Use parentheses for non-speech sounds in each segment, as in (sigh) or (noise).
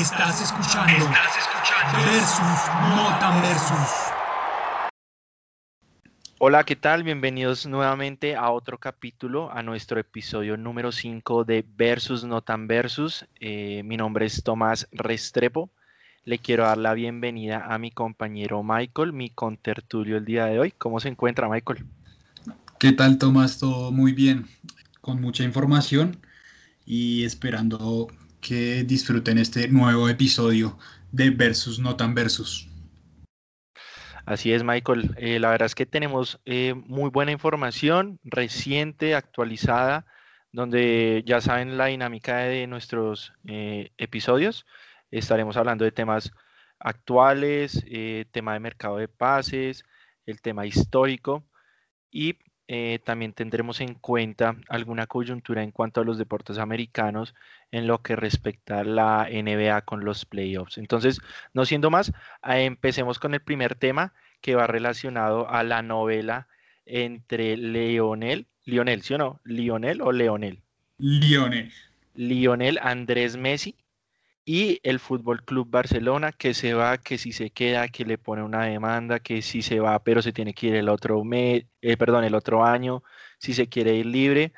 Estás escuchando. Estás escuchando. Versus, no tan versus. Hola, ¿qué tal? Bienvenidos nuevamente a otro capítulo, a nuestro episodio número 5 de Versus No Tan Versus. Eh, mi nombre es Tomás Restrepo. Le quiero dar la bienvenida a mi compañero Michael, mi contertulio el día de hoy. ¿Cómo se encuentra, Michael? ¿Qué tal, Tomás? Todo muy bien, con mucha información y esperando que disfruten este nuevo episodio de Versus No Tan Versus. Así es, Michael. Eh, la verdad es que tenemos eh, muy buena información, reciente, actualizada, donde ya saben la dinámica de nuestros eh, episodios. Estaremos hablando de temas actuales, tema de mercado de pases, el tema histórico y eh, también tendremos en cuenta alguna coyuntura en cuanto a los deportes americanos en lo que respecta a la NBA con los playoffs. Entonces, no siendo más, eh, empecemos con el primer tema que va relacionado a la novela entre Leonel, Lionel, ¿sí o no? Lionel o Leonel. Lionel. Lionel Andrés Messi y el Fútbol Club Barcelona que se va, que si se queda, que le pone una demanda, que si se va, pero se tiene que ir el otro mes, eh, perdón, el otro año, si se quiere ir libre.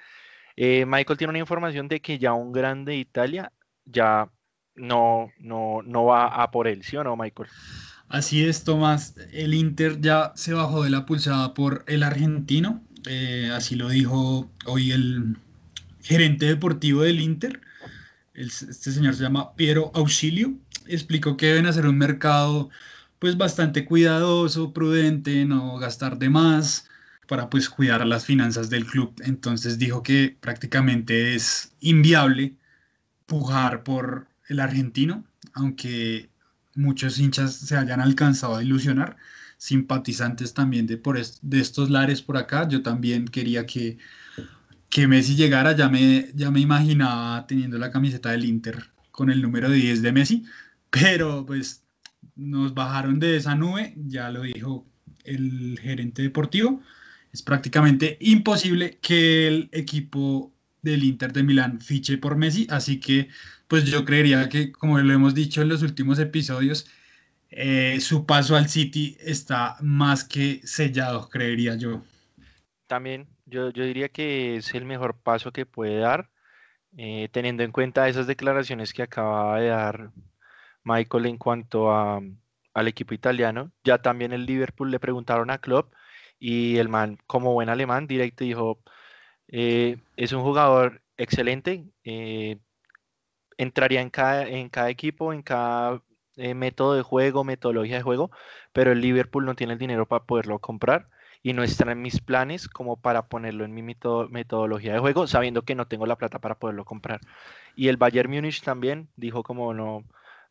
Eh, Michael tiene una información de que ya un grande de Italia ya no, no, no va a por él, ¿sí o no, Michael? Así es, Tomás. El Inter ya se bajó de la pulsada por el argentino. Eh, así lo dijo hoy el gerente deportivo del Inter este señor se llama Piero Auxilio, explicó que deben hacer un mercado pues bastante cuidadoso, prudente, no gastar de más para pues cuidar las finanzas del club. Entonces dijo que prácticamente es inviable pujar por el argentino, aunque muchos hinchas se hayan alcanzado a ilusionar, simpatizantes también de, por de estos lares por acá, yo también quería que que Messi llegara, ya me, ya me imaginaba teniendo la camiseta del Inter con el número 10 de Messi, pero pues nos bajaron de esa nube, ya lo dijo el gerente deportivo, es prácticamente imposible que el equipo del Inter de Milán fiche por Messi, así que pues yo creería que como lo hemos dicho en los últimos episodios, eh, su paso al City está más que sellado, creería yo. También yo, diría que es el mejor paso que puede dar, eh, teniendo en cuenta esas declaraciones que acaba de dar Michael en cuanto a, al equipo italiano. Ya también el Liverpool le preguntaron a Klopp y el man, como buen alemán, directo dijo, eh, es un jugador excelente, eh, entraría en cada, en cada equipo, en cada método de juego, metodología de juego, pero el Liverpool no tiene el dinero para poderlo comprar y no está en mis planes como para ponerlo en mi metodología de juego, sabiendo que no tengo la plata para poderlo comprar. Y el Bayern Múnich también dijo como no,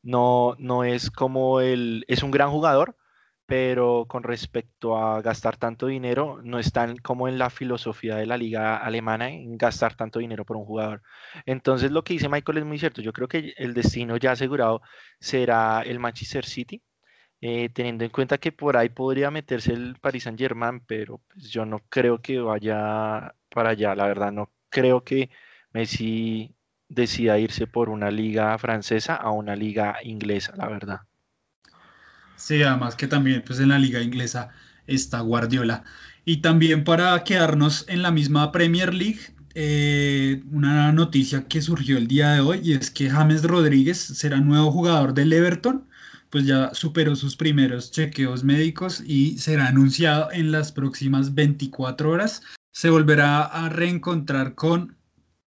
no, no es como el, es un gran jugador, pero con respecto a gastar tanto dinero, no están como en la filosofía de la liga alemana en gastar tanto dinero por un jugador. Entonces lo que dice Michael es muy cierto. Yo creo que el destino ya asegurado será el Manchester City eh, teniendo en cuenta que por ahí podría meterse el Paris Saint Germain, pero pues yo no creo que vaya para allá, la verdad, no creo que Messi decida irse por una liga francesa a una liga inglesa, la verdad. Sí, además que también pues en la liga inglesa está Guardiola. Y también para quedarnos en la misma Premier League, eh, una noticia que surgió el día de hoy y es que James Rodríguez será nuevo jugador del Everton pues ya superó sus primeros chequeos médicos y será anunciado en las próximas 24 horas. Se volverá a reencontrar con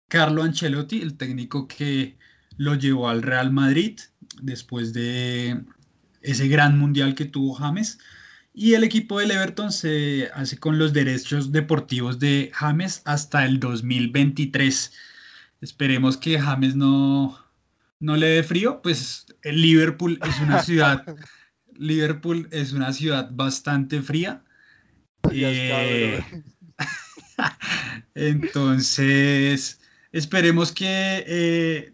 Carlo Ancelotti, el técnico que lo llevó al Real Madrid después de ese gran mundial que tuvo James. Y el equipo del Everton se hace con los derechos deportivos de James hasta el 2023. Esperemos que James no, no le dé frío, pues Liverpool es una (laughs) ciudad, Liverpool es una ciudad bastante fría. Eh, (laughs) entonces, esperemos que eh,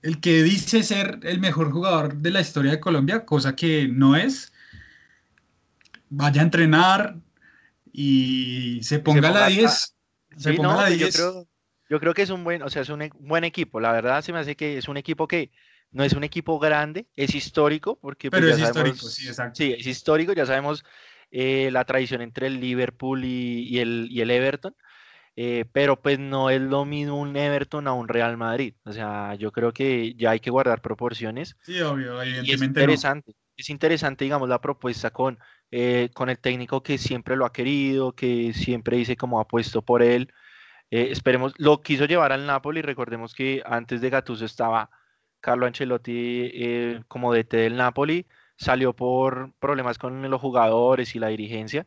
el que dice ser el mejor jugador de la historia de Colombia, cosa que no es, vaya a entrenar y se ponga, la 10. Se ponga la 10. Yo creo, yo creo que es un buen, o sea, es un e, buen equipo. La verdad se me hace que es un equipo que no es un equipo grande, es histórico, porque pues, Pero es histórico, sí, exacto. Sí, es histórico, ya sabemos eh, la tradición entre el Liverpool y, el, y el, Everton, eh, pero pues no es lo mismo un Everton a un Real Madrid. O sea, yo creo que ya hay que guardar proporciones. Sí, obvio, evidentemente. es interesante, es interesante, digamos, la propuesta con, eh, con el técnico que siempre lo ha querido, que siempre dice como ha puesto por él. Esperemos, lo quiso llevar al Napoli, recordemos que antes de Gattuso estaba Carlo Ancelotti como DT del Napoli, salió por problemas con los jugadores y la dirigencia.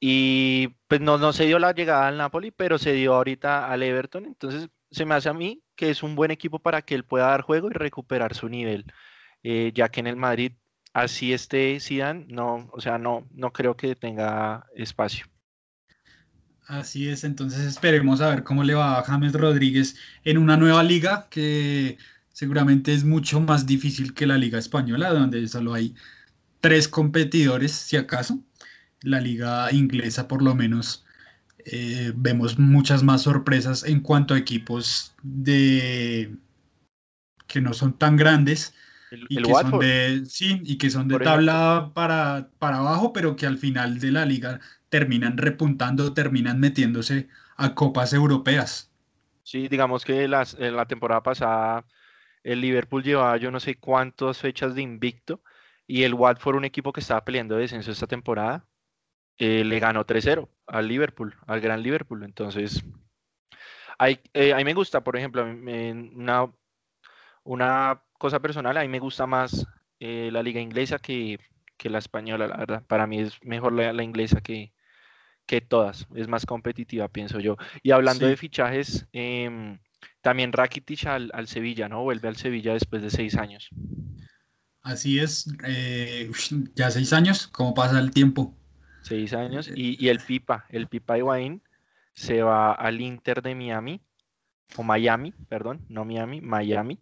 Y pues no, no se dio la llegada al Napoli, pero se dio ahorita al Everton. Entonces se me hace a mí que es un buen equipo para que él pueda dar juego y recuperar su nivel. Eh, ya que en el Madrid, así esté Zidane, no, o sea, no, no creo que tenga espacio. Así es, entonces esperemos a ver cómo le va a James Rodríguez en una nueva liga que seguramente es mucho más difícil que la Liga Española, donde solo hay tres competidores, si acaso. La Liga Inglesa, por lo menos, eh, vemos muchas más sorpresas en cuanto a equipos de que no son tan grandes y, que son de, sí, y que son de tabla para, para abajo, pero que al final de la liga terminan repuntando, terminan metiéndose a copas europeas. Sí, digamos que las, en la temporada pasada el Liverpool llevaba yo no sé cuántas fechas de invicto y el Watford, un equipo que estaba peleando descenso esta temporada, eh, le ganó 3-0 al Liverpool, al gran Liverpool. Entonces, hay, eh, a mí me gusta, por ejemplo, una, una cosa personal, a mí me gusta más eh, la liga inglesa que, la española, la verdad. Para mí es mejor la, inglesa que, que, todas, es más competitiva, pienso yo. Y hablando de fichajes, em, también Rakitic al, al, Sevilla, ¿no? Vuelve al Sevilla después de seis años. Así es, eh, ya seis años, ¿cómo pasa el tiempo? Seis años, y, y el Pipa, el Pipa Higuaín se va al Inter de Miami, o Miami, perdón, no Miami, Miami,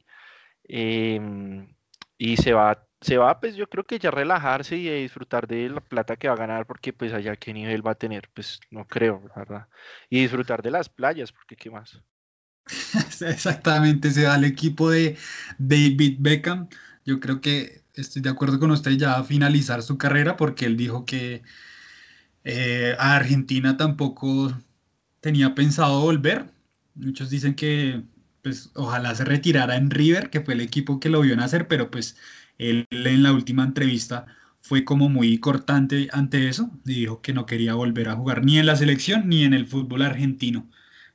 em, y se va, se va, pues yo creo que ya relajarse y disfrutar de la plata que va a ganar, porque pues allá qué nivel va a tener, pues no creo, verdad, y disfrutar de las playas, porque qué más. (laughs) Exactamente, se da el equipo de David Beckham. Yo creo que estoy de acuerdo con usted ya a finalizar su carrera porque él dijo que eh, a Argentina tampoco tenía pensado volver. Muchos dicen que pues ojalá se retirara en River, que fue el equipo que lo vio nacer, pero pues él en la última entrevista fue como muy cortante ante eso y dijo que no quería volver a jugar ni en la selección ni en el fútbol argentino.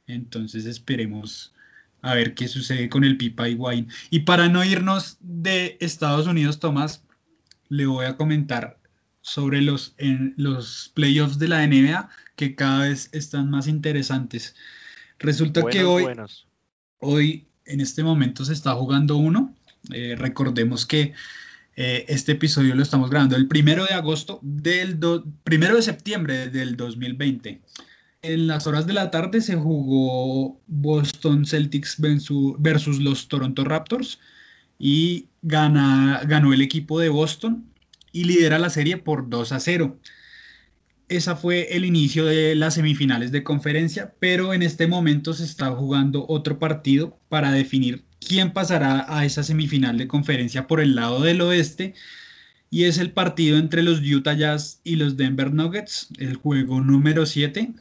Entonces esperemos a ver qué sucede con el Pipa y Wine. Y para no irnos de Estados Unidos, Tomás, le voy a comentar sobre los, en, los playoffs de la NBA que cada vez están más interesantes. Resulta que hoy, hoy, en este momento, se está jugando uno. Eh, recordemos que eh, este episodio lo estamos grabando el primero de agosto del primero de septiembre del 2020 en las horas de la tarde se jugó Boston Celtics versus los Toronto Raptors y ganó el equipo de Boston y lidera la serie por 2 a 0. Esa fue el inicio de las semifinales de conferencia, pero en este momento se está jugando otro partido para definir quién pasará a esa semifinal de conferencia por el lado del oeste y es el partido entre los Utah Jazz y los Denver Nuggets, el juego número 7.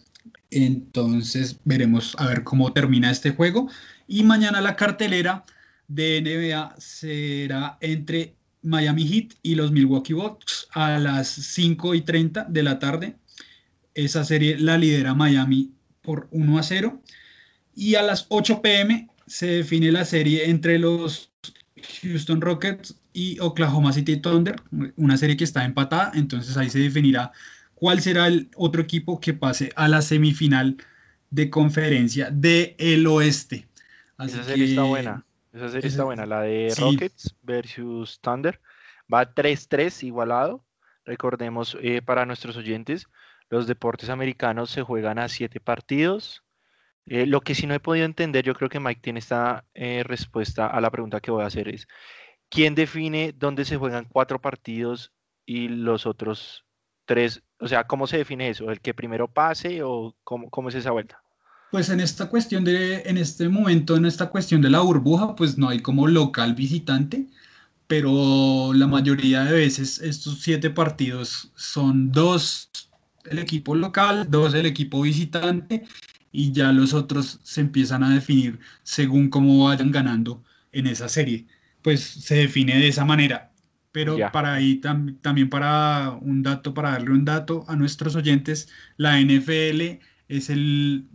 Entonces veremos a ver cómo termina este juego. Y mañana la cartelera de NBA será entre Miami Heat y los Milwaukee Bucks a las 5 y 30 de la tarde. Esa serie la lidera Miami por 1 a 0. Y a las 8 pm se define la serie entre los Houston Rockets y Oklahoma City Thunder, una serie que está empatada, entonces ahí se definirá cuál será el otro equipo que pase a la semifinal de conferencia del el oeste. Esa serie está buena. Esa serie está buena. La de Rockets versus Thunder. Va 3-3 igualado. Recordemos eh, para nuestros oyentes, los deportes americanos se juegan a siete partidos. Eh, lo que sí no he podido entender, yo creo que Mike tiene esta eh, respuesta a la pregunta que voy a hacer es, ¿quién define dónde se juegan cuatro partidos y los otros tres o sea, ¿cómo se define eso? ¿El que primero pase o cómo, cómo es esa vuelta? Pues en esta cuestión de, en este momento, en esta cuestión de la burbuja, pues no hay como local visitante, pero la mayoría de veces estos siete partidos son dos el equipo local, dos el equipo visitante y ya los otros se empiezan a definir según cómo vayan ganando en esa serie. Pues se define de esa manera. Pero para ahí también para un dato, para darle un dato a nuestros oyentes, la NFL es el,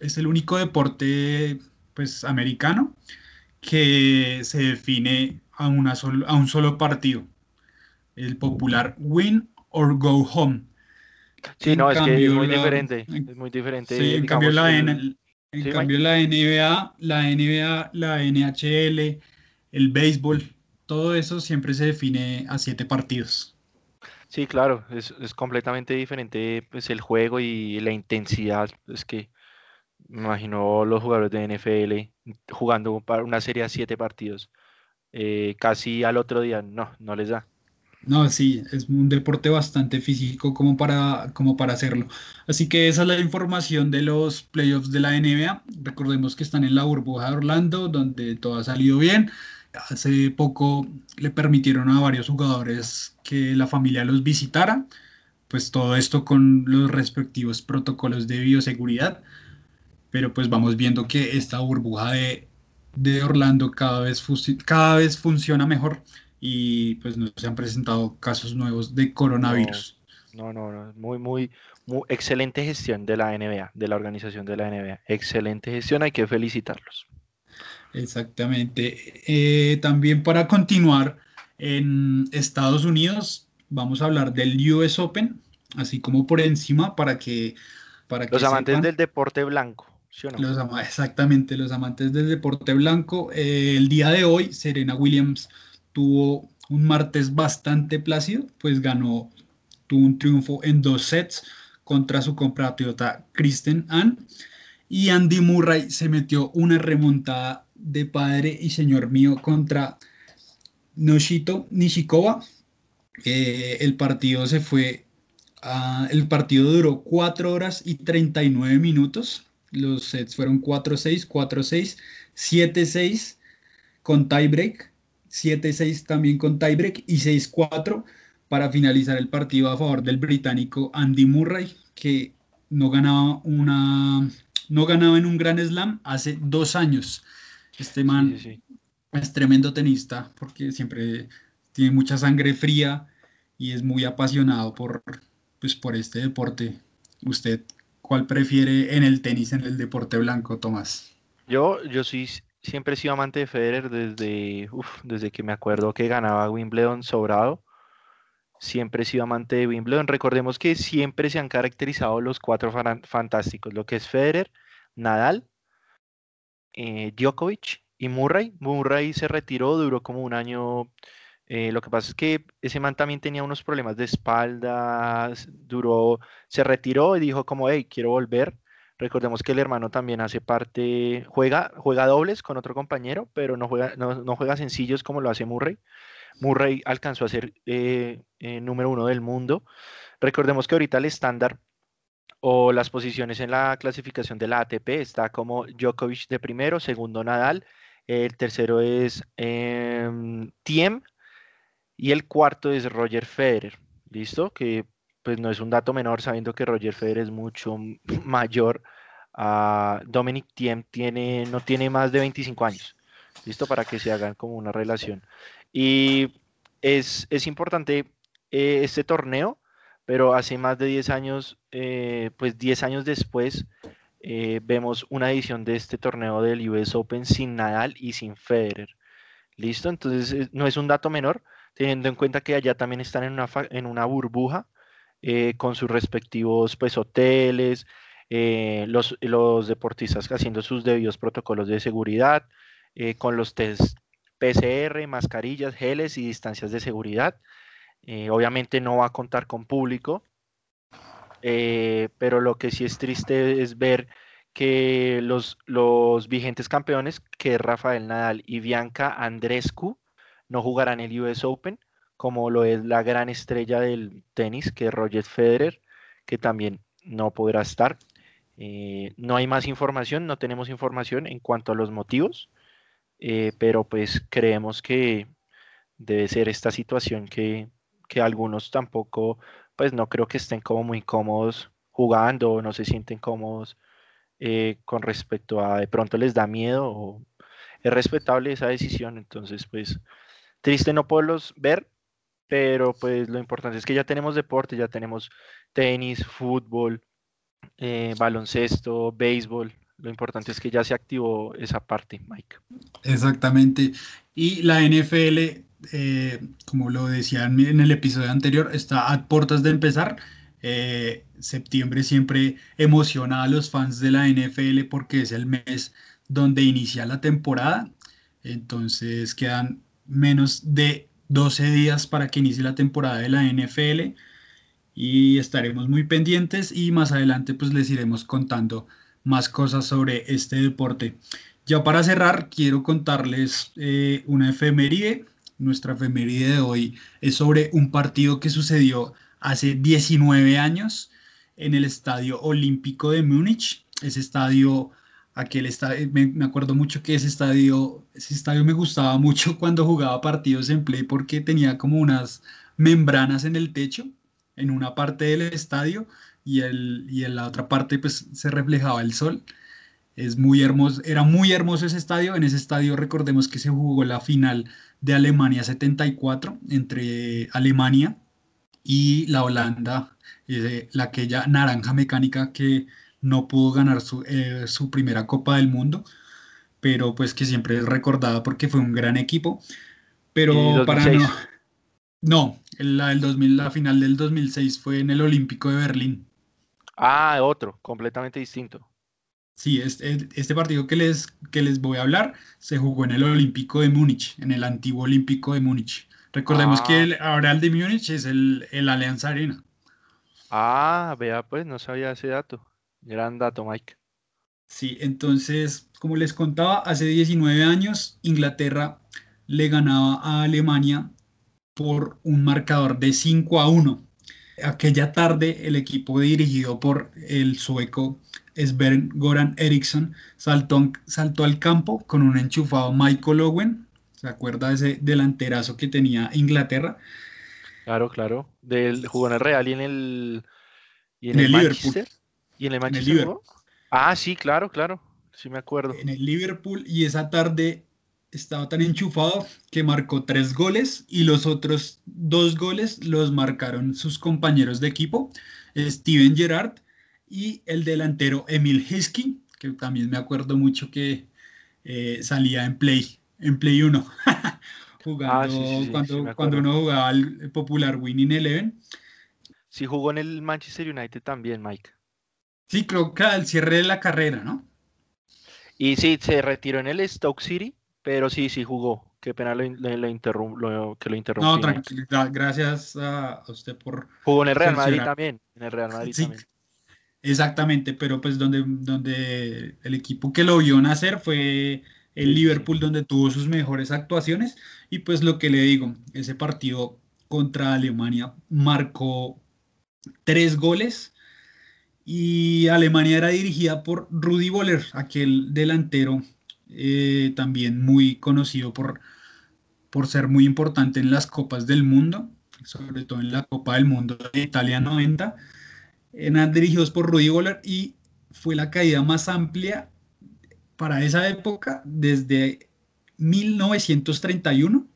es el único deporte pues americano que se define a, una a un solo partido, el popular win or go home. Sí, no, es que es muy diferente, es muy diferente. Sí, en cambio la, en cambio la NBA, la NBA, la NHL, el béisbol, todo eso siempre se define a siete partidos. Sí, claro, es, completamente diferente pues, el juego y la intensidad. Es que me imagino los jugadores de NFL jugando una serie a siete partidos. Eh, casi al otro día, no, no les da. No, sí, es un deporte bastante físico como para, como para hacerlo. Así que esa es la información de los playoffs de la NBA. Recordemos que están en la burbuja de Orlando, donde todo ha salido bien. Hace poco le permitieron a varios jugadores que la familia los visitara, pues todo esto con los respectivos protocolos de bioseguridad, pero pues vamos viendo que esta burbuja de, Orlando cada vez, cada vez funciona mejor y pues no se han presentado casos nuevos de coronavirus. No, no, no, muy, muy, muy excelente gestión de la NBA, de la organización de la NBA. Excelente gestión, hay que felicitarlos. Exactamente. Eh, también para continuar en Estados Unidos, vamos a hablar del US Open, así como por encima para que... Para los amantes del deporte blanco. ¿Sí los exactamente, los amantes del deporte blanco. Eh, el día de hoy, Serena Williams tuvo un martes bastante plácido, pues ganó, tuvo un triunfo en dos sets contra su compatriota Kristen Ann. Y Andy Murray se metió una remontada de padre y señor mío contra Noshito Nishikova. Eh, el partido se fue, el partido duró 4 horas y 39 minutos. Los sets fueron 4-6, 4-6, 7-6 con tiebreak, 7-6 también con tiebreak y 6-4 para finalizar el partido a favor del británico Andy Murray, que no ganaba una no ganaba en un gran slam hace dos años. Este man es tremendo tenista porque siempre tiene mucha sangre fría y es muy apasionado por, pues, por este deporte. ¿Usted cuál prefiere en el tenis, en el deporte blanco, Tomás? Yo, yo sí, siempre he sido amante de Federer desde, desde que me acuerdo que ganaba Wimbledon sobrado. Siempre he sido amante de Wimbledon. Recordemos que siempre se han caracterizado los cuatro fantásticos, lo que es Federer, Nadal, eh, Djokovic y Murray. Murray se retiró, duró como un año. Eh, lo que pasa es que ese man también tenía unos problemas de espaldas, duró, se retiró y dijo como, hey, quiero volver. Recordemos que el hermano también hace parte, juega, juega dobles con otro compañero, pero no juega, no, juega sencillos como lo hace Murray. Murray alcanzó a ser eh, número uno del mundo. Recordemos que ahorita el estándar o las posiciones en la clasificación de la ATP está como Djokovic de primero, segundo Nadal, el tercero es eh, Tiem y el cuarto es Roger Federer, ¿listo? Que pues no es un dato menor sabiendo que Roger Federer es mucho (laughs) mayor a Dominic Thiem, tiene, no tiene más de 25 años, ¿listo? Para que se hagan como una relación. Y es, es importante eh, este torneo pero hace más de 10 años, eh, pues 10 años después, eh, vemos una edición de este torneo del US Open sin Nadal y sin Federer. ¿Listo? Entonces no es un dato menor, teniendo en cuenta que allá también están en una, en una burbuja con sus respectivos pues, hoteles, los, los, deportistas haciendo sus debidos protocolos de seguridad, con los test PCR, mascarillas, geles y distancias de seguridad. Eh, obviamente no va a contar con público, eh, pero lo que sí es triste es ver que los, los vigentes campeones, que Rafael Nadal y Bianca Andrescu, no jugarán el US Open, como lo es la gran estrella del tenis, que es Roger Federer, que también no podrá estar. Eh, no hay más información, no tenemos información en cuanto a los motivos, eh, pero pues creemos que debe ser esta situación que, que algunos tampoco, pues no creo que estén como muy cómodos jugando, no se sienten cómodos eh, con respecto a de pronto les da miedo o es respetable esa decisión, entonces pues triste no poderlos ver, pero pues lo importante es que ya tenemos deporte, ya tenemos tenis, fútbol, eh, baloncesto, béisbol, lo importante es que ya se activó esa parte, Mike. Exactamente. Y la NFL, eh, como lo decían en el episodio anterior, está a puertas de empezar. Eh, septiembre siempre emociona a los fans de la NFL porque es el mes donde inicia la temporada. Entonces quedan menos de 12 días para que inicie la temporada de la NFL y estaremos muy pendientes y más adelante pues les iremos contando más cosas sobre este deporte. Ya para cerrar, quiero contarles eh, una efeméride. Nuestra efeméride de hoy es sobre un partido que sucedió hace 19 años en el Estadio Olímpico de Múnich. Ese estadio, aquel estadio, me, me, acuerdo mucho que ese estadio, ese estadio me gustaba mucho (laughs) cuando jugaba partidos en play porque tenía como unas membranas en el techo, en una parte del estadio y, el, y en la otra parte pues se reflejaba el sol. Es muy hermoso, era muy hermoso ese estadio. En ese estadio recordemos que se jugó la final de Alemania 74 entre Alemania y la Holanda, eh, la aquella naranja mecánica que no pudo ganar su, eh, su, primera Copa del Mundo, pero pues que siempre es recordada porque fue un gran equipo. Pero para no... No, la, del 2000, la final del 2006 fue en el Olímpico de Berlín. Ah, otro, completamente distinto. Sí, este, este, partido que les, que les voy a hablar se jugó en el Olímpico de Múnich, en el antiguo Olímpico de Múnich. Recordemos que el, ah. ahora el de Múnich es el, el Alianza Arena. Ah, vea, pues no sabía ese dato. Gran dato, Mike. Sí, entonces, como les contaba, hace 19 años Inglaterra le ganaba a Alemania por un marcador de 5 a 1. Aquella tarde el equipo dirigido por el sueco Sven Goran Eriksson saltó, saltó al campo con un enchufado Michael Owen. ¿Se acuerda de ese delanterazo que tenía Inglaterra? Claro, claro. Del, jugó en el Real y en el, y en, el, Manchester. ¿Y en el Manchester? ah, sí, claro, claro. Sí me acuerdo. En el Liverpool y esa tarde estaba tan enchufado que marcó tres goles y los otros dos goles los marcaron sus compañeros de equipo, Steven Gerrard y el delantero Emil Heskey, que también me acuerdo mucho que eh, salía en Play, en Play 1, (laughs) jugando ah, cuando, cuando uno jugaba el popular Winning Eleven. Sí, jugó en el Manchester United también, Mike. Sí, creo que al cierre de la carrera, ¿no? Y sí, se retiró en el Stoke City pero sí, sí jugó. Qué pena lo, lo, que lo interrumpí. No, tranquilo. Gracias a usted por. Jugó en el Real Madrid también. En el Real Madrid también. Exactamente, pero pues donde, donde el equipo que lo vio nacer fue el Liverpool, donde tuvo sus mejores actuaciones. Y pues lo que le digo, ese partido contra Alemania marcó tres goles y Alemania era dirigida por Rudy Boller, aquel delantero eh, también muy conocido por, por ser muy importante en las Copas del Mundo, sobre todo en la Copa del Mundo de Italia 90. Eran dirigidos por Rudy Goller y fue la caída más amplia para esa época desde 1931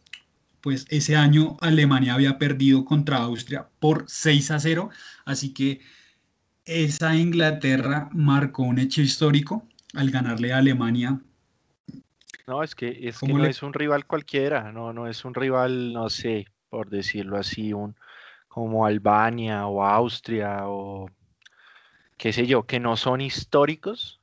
pues ese año Alemania había perdido contra Austria por 6 a 0, así que esa Inglaterra marcó un hecho histórico al ganarle a Alemania no, es que, es que no es un rival cualquiera, no, no es un rival, no sé, por decirlo así, un como Albania o Austria o qué sé yo, que no son históricos.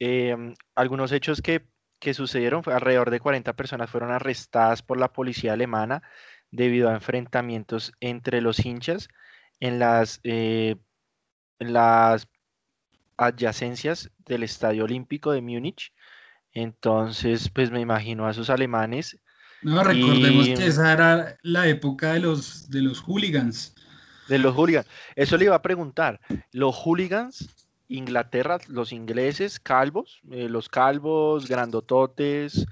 Em, algunos hechos que, que sucedieron, alrededor de 40 personas fueron arrestadas por la policía alemana debido a enfrentamientos entre los hinchas en las, eh, las adyacencias del Estadio Olímpico de Múnich entonces, pues me imagino a esos alemanes. No, recordemos que esa era la época de los, de los hooligans. De los hooligans. Eso le iba a preguntar. ¿Los hooligans Inglaterra, los ingleses, calvos, eh, los calvos, grandototes,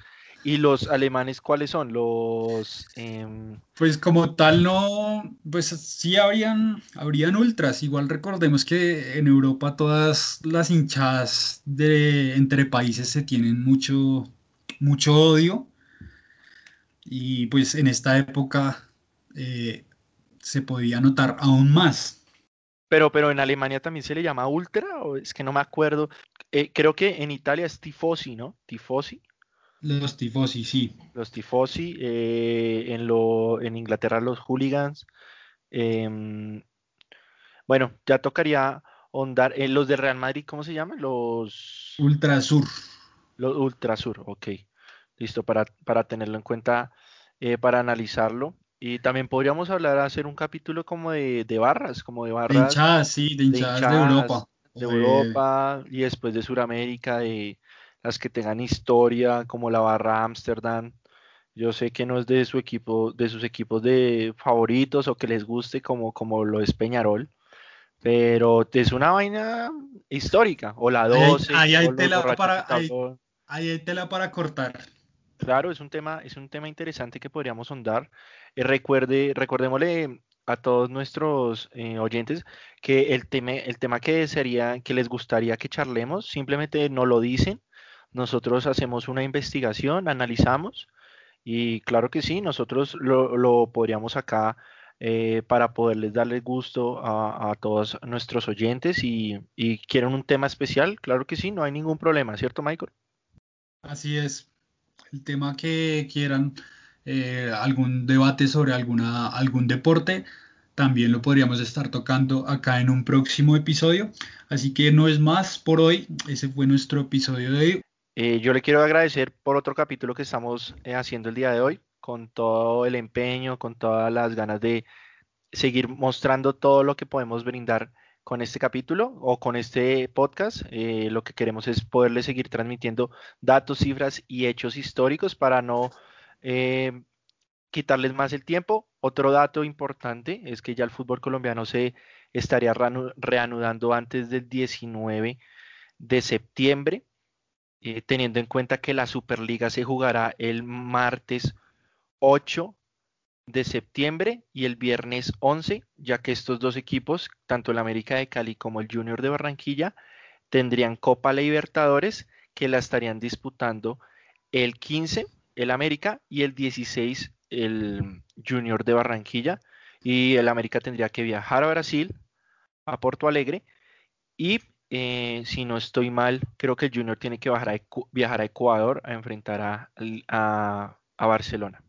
y los alemanes, ¿cuáles son? Los... Em, pues como tal no, pues sí habrían, habrían ultras, igual recordemos que en Europa todas las hinchadas de, entre países se tienen mucho, mucho odio, y pues en esta época eh, se podía notar aún más. Pero, pero en Alemania también se le llama ultra, o es que no me acuerdo. Eh, creo que en Italia es tifosi, ¿no? Tifosi. Los tifosi, sí. Los tifosi. Eh, en, lo, en Inglaterra los hooligans. Em, bueno, ya tocaría ondar. Eh, los de Real Madrid, ¿cómo se llaman? Los. Ultrasur. Los Ultrasur, ok. Listo, para, para tenerlo en cuenta, para analizarlo. Y también podríamos hablar, hacer un capítulo como de, barras, como de barras. De hinchadas, sí, de hinchadas de, Europa. De Europa y después de Sudamérica, de las que tengan historia, como la barra Amsterdam. Yo sé que no es de su equipo, de sus equipos de favoritos o que les guste como, como lo es Peñarol, pero es una vaina histórica, o la 12. Ahí, hay, tela para, ahí hay tela para cortar. Claro, es un tema, es un tema interesante que podríamos sondar. Eh, recuerde, recordémosle a todos nuestros eh, oyentes que el tema, el tema que sería, que les gustaría que charlemos, simplemente no lo dicen. Nosotros hacemos una investigación, analizamos y claro que sí, nosotros lo, podríamos acá eh, para poderles darle gusto a, todos nuestros oyentes y, y quieren un tema especial, claro que sí, no hay ningún problema, ¿cierto Michael? Así es, el tema que quieran, eh, algún debate sobre alguna, algún deporte, también lo podríamos estar tocando acá en un próximo episodio. Así que no es más por hoy, ese fue nuestro episodio de hoy. Eh, yo le quiero agradecer por otro capítulo que estamos eh, haciendo el día de hoy, con todo el empeño, con todas las ganas de seguir mostrando todo lo que podemos brindar con este capítulo o con este podcast. Eh, lo que queremos es poderle seguir transmitiendo datos, cifras y hechos históricos para no quitarles más el tiempo. Otro dato importante es que ya el fútbol colombiano se estaría reanudando antes del 19 de septiembre, eh, teniendo en cuenta que la Superliga se jugará el martes 8 de septiembre y el viernes 11, ya que estos dos equipos, tanto el América de Cali como el Junior de Barranquilla, tendrían Copa Libertadores que la estarían disputando el 15 el América y el 16 el Junior de Barranquilla. Y el América tendría que viajar a Brasil, a Porto Alegre y eh, si no estoy mal, creo que el Junior tiene que viajar a, Ecuador a enfrentar a Barcelona.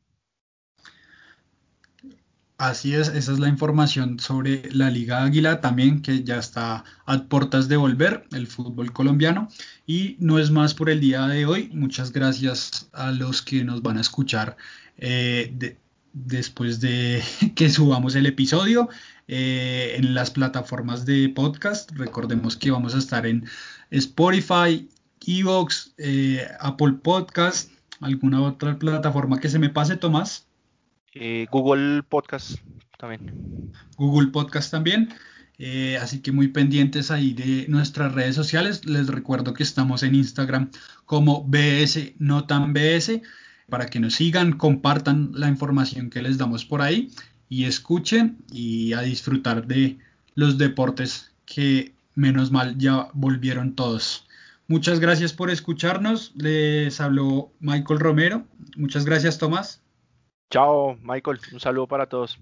Así es, esa es la información sobre la Liga Águila también, que ya está a puertas de volver, el fútbol colombiano. Y no es más por el día de hoy. Muchas gracias a los que nos van a escuchar eh, después de (laughs) que subamos el episodio eh, en las plataformas de podcast. Recordemos que vamos a estar en Spotify, Evox, eh, Apple Podcast, alguna otra plataforma que se me pase, Tomás. Eh, Google Podcast también. Google Podcast también. Eh, así que muy pendientes ahí de nuestras redes sociales. Les recuerdo que estamos en Instagram como BS Notan BS para que nos sigan, compartan la información que les damos por ahí y escuchen y a disfrutar de los deportes que menos mal ya volvieron todos. Muchas gracias por escucharnos. Les habló Michael Romero. Muchas gracias, Tomás. Chao, Michael. Un saludo para todos.